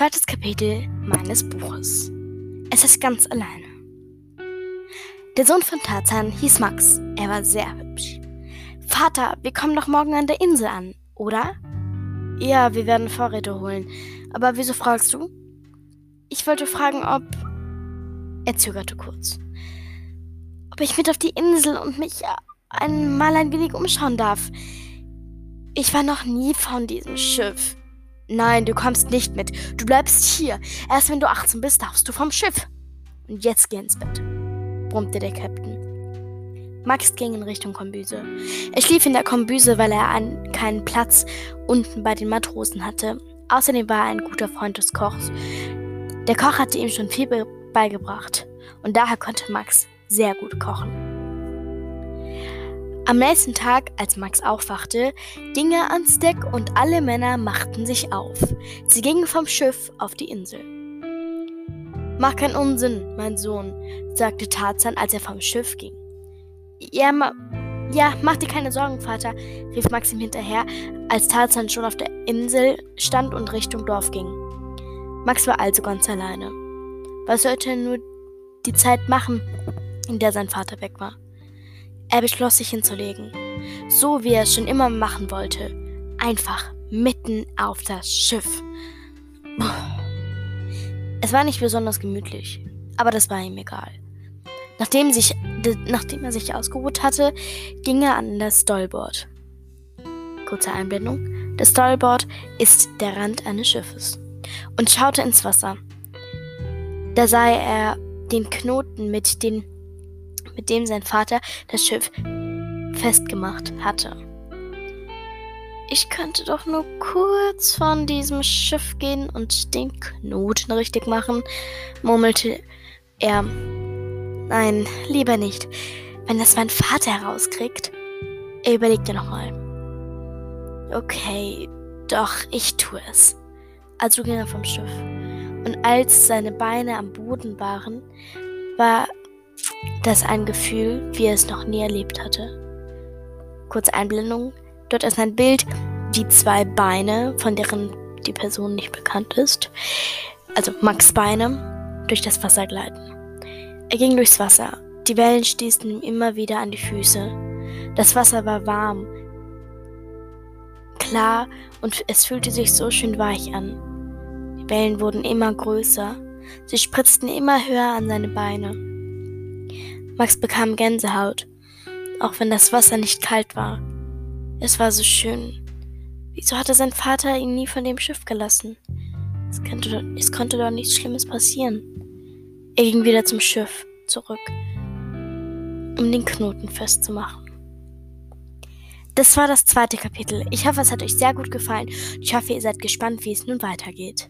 Zweites Kapitel meines Buches. Es ist ganz alleine. Der Sohn von Tarzan hieß Max. Er war sehr hübsch. Vater, wir kommen doch morgen an der Insel an, oder? Ja, wir werden Vorräte holen. Aber wieso fragst du? Ich wollte fragen, ob. Er zögerte kurz. Ob ich mit auf die Insel und mich einmal ein wenig umschauen darf. Ich war noch nie von diesem Schiff. Nein, du kommst nicht mit. Du bleibst hier. Erst wenn du 18 bist, darfst du vom Schiff. Und jetzt geh ins Bett, brummte der Captain. Max ging in Richtung Kombüse. Er schlief in der Kombüse, weil er einen, keinen Platz unten bei den Matrosen hatte. Außerdem war er ein guter Freund des Kochs. Der Koch hatte ihm schon viel beigebracht und daher konnte Max sehr gut kochen. Am nächsten Tag, als Max aufwachte, ging er ans Deck und alle Männer machten sich auf. Sie gingen vom Schiff auf die Insel. Mach keinen Unsinn, mein Sohn, sagte Tarzan, als er vom Schiff ging. Ja, ma ja, mach dir keine Sorgen, Vater, rief Max ihm hinterher, als Tarzan schon auf der Insel stand und Richtung Dorf ging. Max war also ganz alleine. Was sollte er nur die Zeit machen, in der sein Vater weg war? Er beschloss sich hinzulegen, so wie er es schon immer machen wollte, einfach mitten auf das Schiff. Es war nicht besonders gemütlich, aber das war ihm egal. Nachdem, sich, nachdem er sich ausgeruht hatte, ging er an das Stollboard. Kurze Einblendung. Das Stollboard ist der Rand eines Schiffes und schaute ins Wasser. Da sah er den Knoten mit den mit dem sein Vater das Schiff festgemacht hatte. Ich könnte doch nur kurz von diesem Schiff gehen und den Knoten richtig machen, murmelte er. Nein, lieber nicht. Wenn das mein Vater herauskriegt. Er überlegte nochmal. Okay, doch, ich tue es. Also ging er vom Schiff. Und als seine Beine am Boden waren, war das ein Gefühl, wie er es noch nie erlebt hatte. Kurze Einblendung. Dort ist ein Bild, wie zwei Beine, von deren die Person nicht bekannt ist, also Max Beine, durch das Wasser gleiten. Er ging durchs Wasser. Die Wellen stießen ihm immer wieder an die Füße. Das Wasser war warm, klar und es fühlte sich so schön weich an. Die Wellen wurden immer größer. Sie spritzten immer höher an seine Beine. Max bekam Gänsehaut, auch wenn das Wasser nicht kalt war. Es war so schön. Wieso hatte sein Vater ihn nie von dem Schiff gelassen? Es, könnte, es konnte doch nichts Schlimmes passieren. Er ging wieder zum Schiff zurück, um den Knoten festzumachen. Das war das zweite Kapitel. Ich hoffe, es hat euch sehr gut gefallen. Ich hoffe, ihr seid gespannt, wie es nun weitergeht.